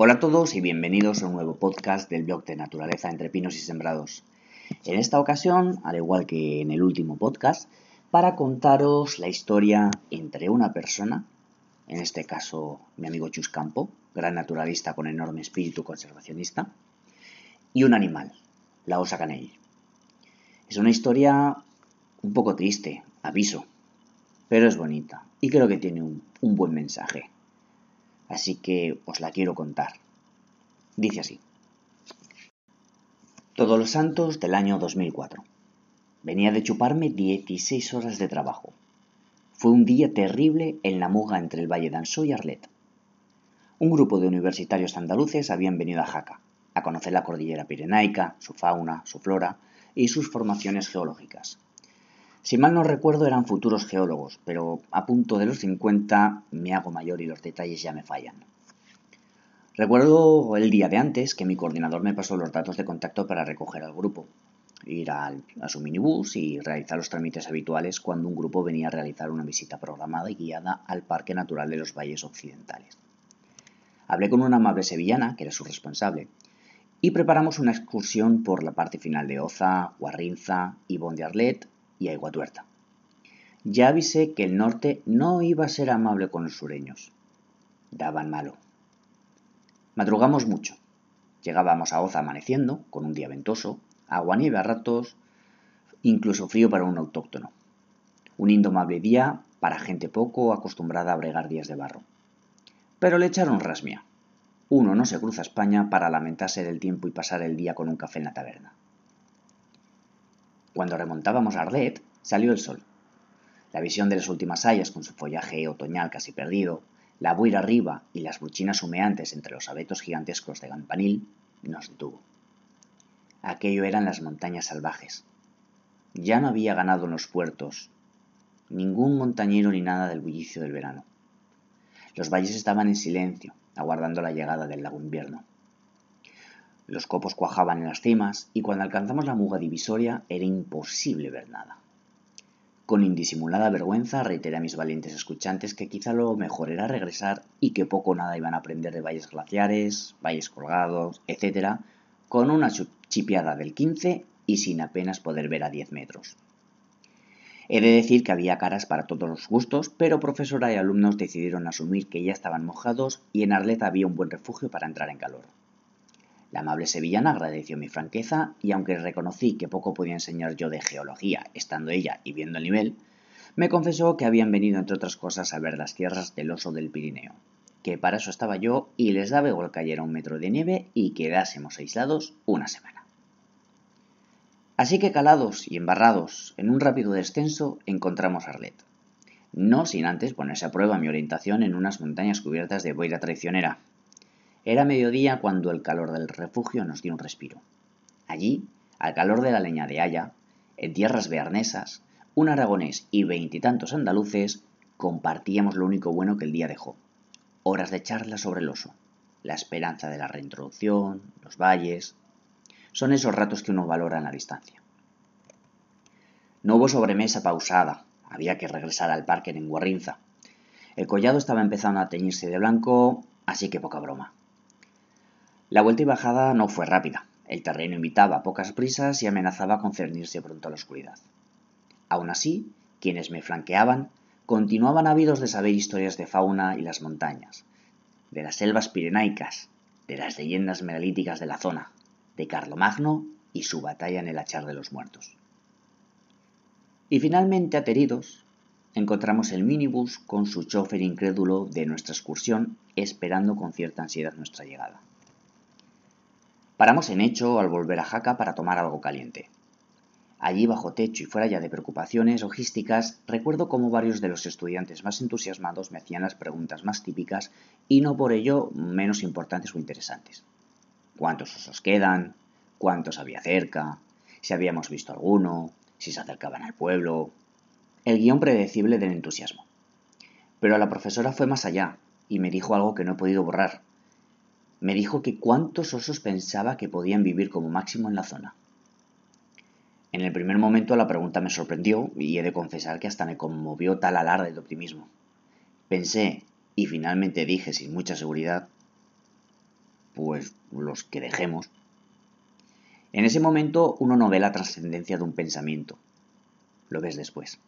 Hola a todos y bienvenidos a un nuevo podcast del blog de Naturaleza entre Pinos y Sembrados. En esta ocasión, al igual que en el último podcast, para contaros la historia entre una persona, en este caso mi amigo Chus Campo, gran naturalista con enorme espíritu conservacionista, y un animal, la osa caney. Es una historia un poco triste, aviso, pero es bonita y creo que tiene un, un buen mensaje así que os la quiero contar. Dice así. Todos los santos del año 2004. Venía de chuparme 16 horas de trabajo. Fue un día terrible en la muga entre el Valle d'Ansó y Arlet. Un grupo de universitarios andaluces habían venido a Jaca, a conocer la cordillera pirenaica, su fauna, su flora y sus formaciones geológicas. Si mal no recuerdo eran futuros geólogos, pero a punto de los 50 me hago mayor y los detalles ya me fallan. Recuerdo el día de antes que mi coordinador me pasó los datos de contacto para recoger al grupo, ir a, su minibús y realizar los trámites habituales cuando un grupo venía a realizar una visita programada y guiada al Parque Natural de los Valles Occidentales. Hablé con una amable sevillana, que era su responsable, y preparamos una excursión por la parte final de Oza, Guarrinza y Bondiarlet y a Tuerta. Ya avisé que el norte no iba a ser amable con los sureños. Daban malo. Madrugamos mucho. Llegábamos a Oza amaneciendo, con un día ventoso, agua nieve a ratos, incluso frío para un autóctono. Un indomable día para gente poco acostumbrada a bregar días de barro. Pero le echaron rasmia. Uno no se cruza España para lamentarse del tiempo y pasar el día con un café en la taberna. Cuando remontábamos a Arlet, salió el sol. La visión de las últimas hayas con su follaje otoñal casi perdido, la buira arriba y las buchinas humeantes entre los abetos gigantescos de Gampanil nos detuvo. Aquello eran las montañas salvajes. Ya no había ganado en los puertos, ningún montañero ni nada del bullicio del verano. Los valles estaban en silencio, aguardando la llegada del lago invierno. Los copos cuajaban en las cimas y cuando alcanzamos la muga divisoria era imposible ver nada. Con indisimulada vergüenza reiteré a mis valientes escuchantes que quizá lo mejor era regresar y que poco o nada iban a aprender de valles glaciares, valles colgados, etc., con una chipiada del 15 y sin apenas poder ver a 10 metros. He de decir que había caras para todos los gustos, pero profesora y alumnos decidieron asumir que ya estaban mojados y en Arlet había un buen refugio para entrar en calor. La amable sevillana agradeció mi franqueza y aunque reconocí que poco podía enseñar yo de geología estando ella y viendo el nivel, me confesó que habían venido entre otras cosas a ver las tierras del oso del Pirineo, que para eso estaba yo y les daba igual cayera un metro de nieve y quedásemos aislados una semana. Así que calados y embarrados en un rápido descenso encontramos Arlet. No sin antes ponerse a prueba mi orientación en unas montañas cubiertas de boira traicionera, era mediodía cuando el calor del refugio nos dio un respiro. Allí, al calor de la leña de haya, en tierras bearnesas, un aragonés y veintitantos andaluces compartíamos lo único bueno que el día dejó. Horas de charla sobre el oso, la esperanza de la reintroducción, los valles. Son esos ratos que uno valora en la distancia. No hubo sobremesa pausada, había que regresar al parque en Guarrinza. El collado estaba empezando a teñirse de blanco, así que poca broma. La vuelta y bajada no fue rápida. El terreno invitaba a pocas prisas y amenazaba con cernirse pronto a la oscuridad. Aún así, quienes me flanqueaban continuaban ávidos de saber historias de fauna y las montañas, de las selvas pirenaicas, de las leyendas megalíticas de la zona, de Carlomagno y su batalla en el Hachar de los Muertos. Y finalmente, ateridos, encontramos el minibús con su chofer incrédulo de nuestra excursión, esperando con cierta ansiedad nuestra llegada. Paramos en Hecho al volver a Jaca para tomar algo caliente. Allí bajo techo y fuera ya de preocupaciones logísticas, recuerdo cómo varios de los estudiantes más entusiasmados me hacían las preguntas más típicas y no por ello menos importantes o interesantes. ¿Cuántos osos quedan? ¿Cuántos había cerca? ¿Si habíamos visto alguno? ¿Si se acercaban al pueblo? El guion predecible del entusiasmo. Pero la profesora fue más allá y me dijo algo que no he podido borrar, me dijo que cuántos osos pensaba que podían vivir como máximo en la zona. En el primer momento la pregunta me sorprendió y he de confesar que hasta me conmovió tal alarde de optimismo. Pensé, y finalmente dije sin mucha seguridad, pues los que dejemos. En ese momento uno no ve la trascendencia de un pensamiento, lo ves después.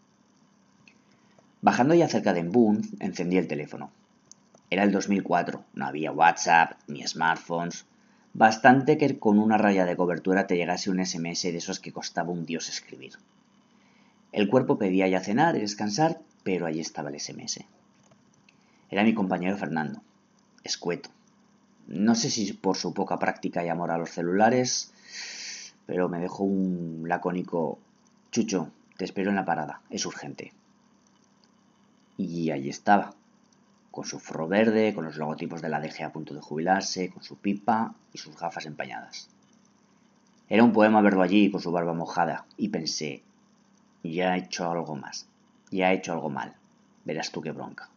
Bajando ya cerca de Boone, encendí el teléfono. Era el 2004, no había WhatsApp ni smartphones. Bastante que con una raya de cobertura te llegase un SMS de esos que costaba un dios escribir. El cuerpo pedía ya cenar y descansar, pero allí estaba el SMS. Era mi compañero Fernando, escueto. No sé si por su poca práctica y amor a los celulares, pero me dejó un lacónico Chucho, te espero en la parada, es urgente. Y allí estaba, con su forro verde, con los logotipos de la DG a punto de jubilarse, con su pipa y sus gafas empañadas. Era un poema verlo allí con su barba mojada, y pensé, ya he hecho algo más, ya he hecho algo mal, verás tú qué bronca.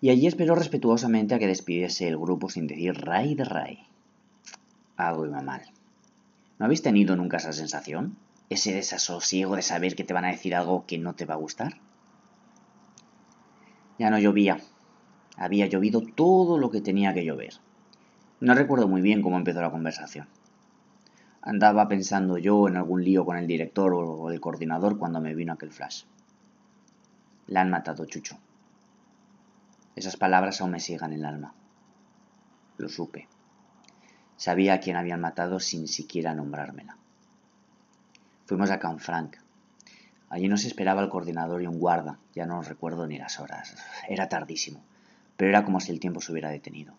Y allí esperó respetuosamente a que despidiese el grupo sin decir ray de ray. Algo iba mal. ¿No habéis tenido nunca esa sensación? ese desasosiego de saber que te van a decir algo que no te va a gustar. Ya no llovía. Había llovido todo lo que tenía que llover. No recuerdo muy bien cómo empezó la conversación. Andaba pensando yo en algún lío con el director o el coordinador cuando me vino aquel flash. La han matado, Chucho. Esas palabras aún me en el alma. Lo supe. Sabía a quién habían matado sin siquiera nombrármela. Fuimos a Canfranc. Allí nos esperaba el coordinador y un guarda, ya no recuerdo ni las horas. Era tardísimo, pero era como si el tiempo se hubiera detenido.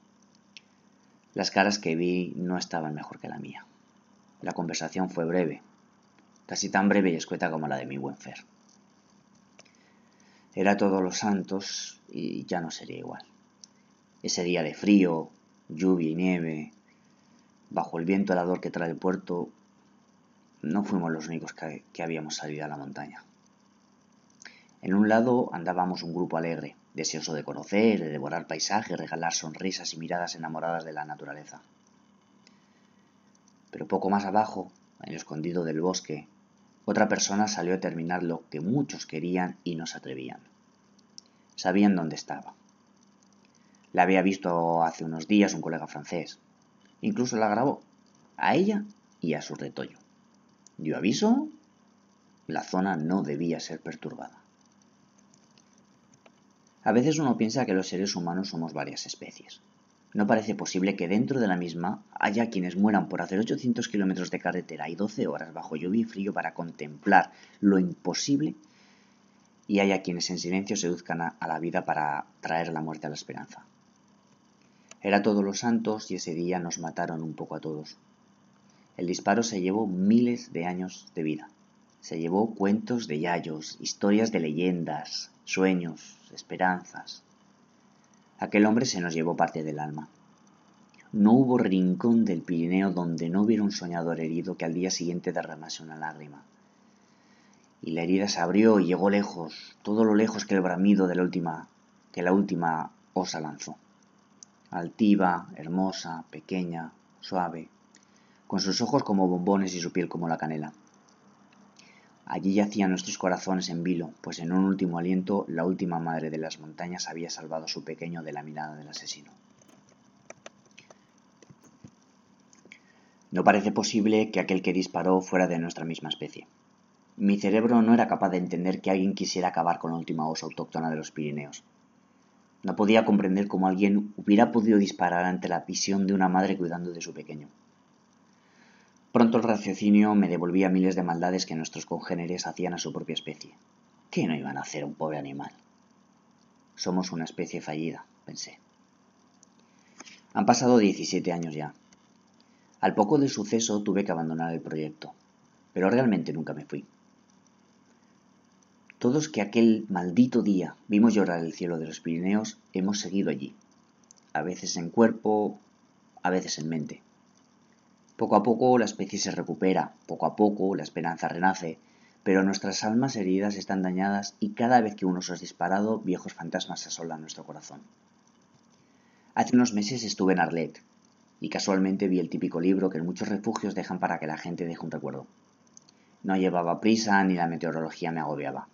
Las caras que vi no estaban mejor que la mía. La conversación fue breve, casi tan breve y escueta como la de mi buen Fer. Era todos los santos y ya no sería igual. Ese día de frío, lluvia y nieve, bajo el viento helador que trae el puerto, no fuimos los únicos que, habíamos salido a la montaña. En un lado andábamos un grupo alegre, deseoso de conocer, de devorar paisajes, regalar sonrisas y miradas enamoradas de la naturaleza. Pero poco más abajo, en el escondido del bosque, otra persona salió a terminar lo que muchos querían y no se atrevían. Sabían dónde estaba. La había visto hace unos días un colega francés. Incluso la grabó, a ella y a su retoño dio aviso, la zona no debía ser perturbada. A veces uno piensa que los seres humanos somos varias especies. No parece posible que dentro de la misma haya quienes mueran por hacer 800 kilómetros de carretera y 12 horas bajo lluvia y frío para contemplar lo imposible y haya quienes en silencio seduzcan a, la vida para traer la muerte a la esperanza. Era todos los santos y ese día nos mataron un poco a todos. El disparo se llevó miles de años de vida. Se llevó cuentos de yayos, historias de leyendas, sueños, esperanzas. Aquel hombre se nos llevó parte del alma. No hubo rincón del Pirineo donde no hubiera un soñador herido que al día siguiente derramase una lágrima. Y la herida se abrió y llegó lejos, todo lo lejos que el bramido de la última, que la última osa lanzó. Altiva, hermosa, pequeña, suave, con sus ojos como bombones y su piel como la canela. Allí yacían nuestros corazones en vilo, pues en un último aliento la última madre de las montañas había salvado a su pequeño de la mirada del asesino. No parece posible que aquel que disparó fuera de nuestra misma especie. Mi cerebro no era capaz de entender que alguien quisiera acabar con la última osa autóctona de los Pirineos. No podía comprender cómo alguien hubiera podido disparar ante la visión de una madre cuidando de su pequeño. Pronto el raciocinio me devolvía miles de maldades que nuestros congéneres hacían a su propia especie. ¿Qué no iban a hacer un pobre animal? Somos una especie fallida, pensé. Han pasado 17 años ya. Al poco del suceso tuve que abandonar el proyecto, pero realmente nunca me fui. Todos que aquel maldito día vimos llorar el cielo de los Pirineos hemos seguido allí, a veces en cuerpo, a veces en mente. Poco a poco la especie se recupera, poco a poco la esperanza renace, pero nuestras almas heridas están dañadas y cada vez que uno se ha disparado, viejos fantasmas asolan nuestro corazón. Hace unos meses estuve en Arlet y casualmente vi el típico libro que en muchos refugios dejan para que la gente deje un recuerdo. No llevaba prisa ni la meteorología me agobiaba.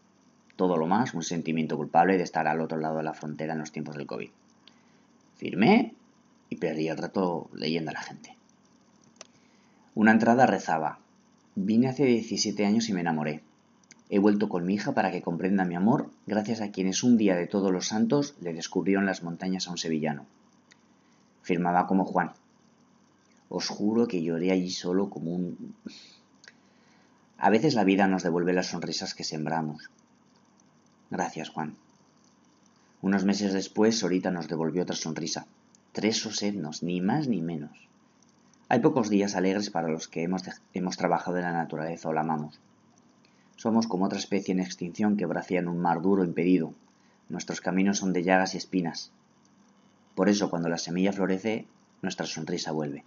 Todo lo más, un sentimiento culpable de estar al otro lado de la frontera en los tiempos del COVID. Firmé y perdí el rato leyendo a la gente. Una entrada rezaba, vine hace 17 años y me enamoré. He vuelto con mi hija para que comprenda mi amor, gracias a quienes un día de todos los santos le descubrieron las montañas a un sevillano. Firmaba como Juan. Os juro que lloré allí solo como un... A veces la vida nos devuelve las sonrisas que sembramos. Gracias, Juan. Unos meses después, Sorita nos devolvió otra sonrisa. Tres osednos, ni más ni menos. Hay pocos días alegres para los que hemos, hemos trabajado en la naturaleza o la amamos. Somos como otra especie en extinción que bracía en un mar duro impedido. Nuestros caminos son de llagas y espinas. Por eso, cuando la semilla florece, nuestra sonrisa vuelve.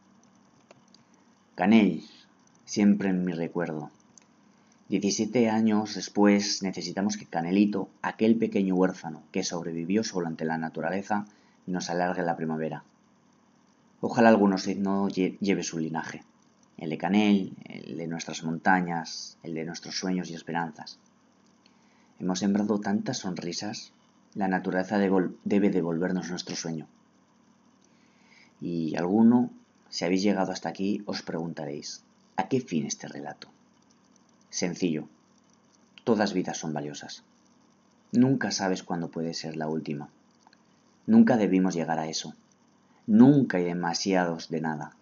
Canel, siempre en mi recuerdo. Diecisiete años después necesitamos que Canelito, aquel pequeño huérfano que sobrevivió solo ante la naturaleza, nos alargue la primavera. Ojalá alguno no lleve su linaje el de Canel, el de nuestras montañas, el de nuestros sueños y esperanzas. Hemos sembrado tantas sonrisas, la naturaleza debe devolvernos nuestro sueño. Y alguno, si habéis llegado hasta aquí, os preguntaréis, ¿a qué fin este relato? Sencillo, todas vidas son valiosas. Nunca sabes cuándo puede ser la última. Nunca debimos llegar a eso. Nunca hay demasiados de nada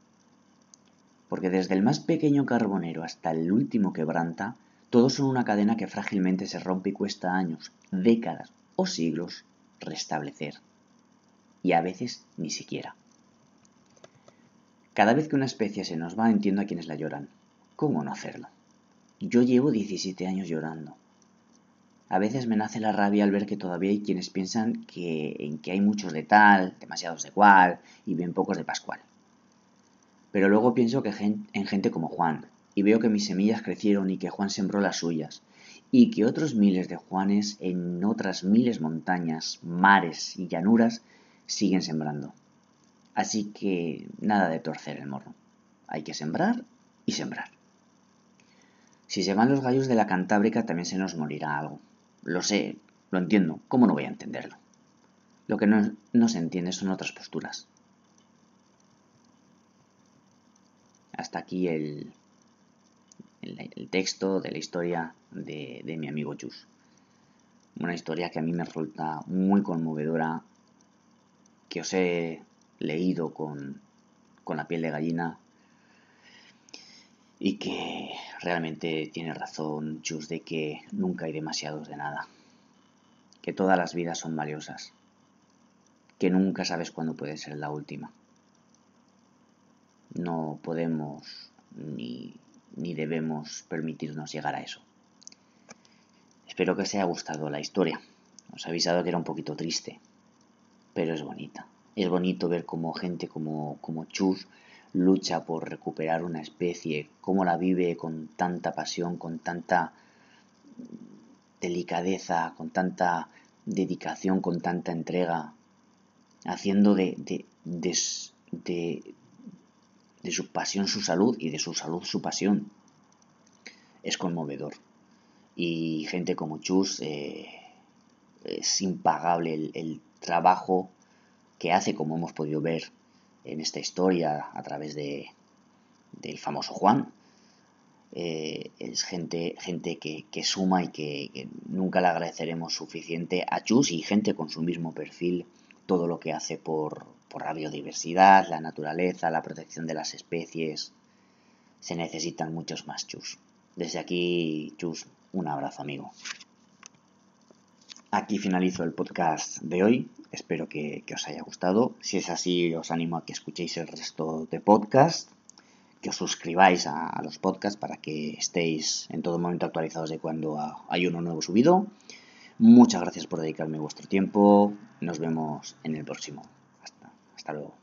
porque desde el más pequeño carbonero hasta el último quebranta, todos son una cadena que frágilmente se rompe y cuesta años, décadas o siglos restablecer. Y a veces ni siquiera. Cada vez que una especie se nos va, entiendo a quienes la lloran. ¿Cómo no hacerlo? Yo llevo 17 años llorando. A veces me nace la rabia al ver que todavía hay quienes piensan que, en que hay muchos de tal, demasiados de cual y bien pocos de pascual. Pero luego pienso que en gente como Juan, y veo que mis semillas crecieron y que Juan sembró las suyas, y que otros miles de Juanes en otras miles montañas, mares y llanuras siguen sembrando. Así que nada de torcer el morro. Hay que sembrar y sembrar. Si se van los gallos de la Cantábrica también se nos morirá algo. Lo sé, lo entiendo, ¿cómo no voy a entenderlo? Lo que no, no se entiende son otras posturas. hasta aquí el, el, texto de la historia de, de, mi amigo Chus. Una historia que a mí me resulta muy conmovedora, que os he leído con, con la piel de gallina y que realmente tiene razón Chus de que nunca hay demasiados de nada, que todas las vidas son valiosas, que nunca sabes cuándo puede ser la última no podemos ni, debemos permitirnos llegar a eso. Espero que os haya gustado la historia. Os he avisado que era un poquito triste, pero es bonita. Es bonito ver cómo gente como, como Chus lucha por recuperar una especie, cómo la vive con tanta pasión, con tanta delicadeza, con tanta dedicación, con tanta entrega, haciendo de, de, de su pasión su salud y de su salud su pasión. Es conmovedor. Y gente como Chus eh, es impagable el, trabajo que hace, como hemos podido ver en esta historia a través de, del famoso Juan. Eh, es gente, gente que, suma y que, que, nunca le agradeceremos suficiente a Chus y gente con su mismo perfil todo lo que hace por, por la biodiversidad, la naturaleza, la protección de las especies. Se necesitan muchos más chus. Desde aquí, chus, un abrazo amigo. Aquí finalizo el podcast de hoy. Espero que, os haya gustado. Si es así, os animo a que escuchéis el resto de podcast, que os suscribáis a, a los podcasts para que estéis en todo momento actualizados de cuando hay uno nuevo subido. Muchas gracias por dedicarme vuestro tiempo. Nos vemos en el próximo. Hasta luego.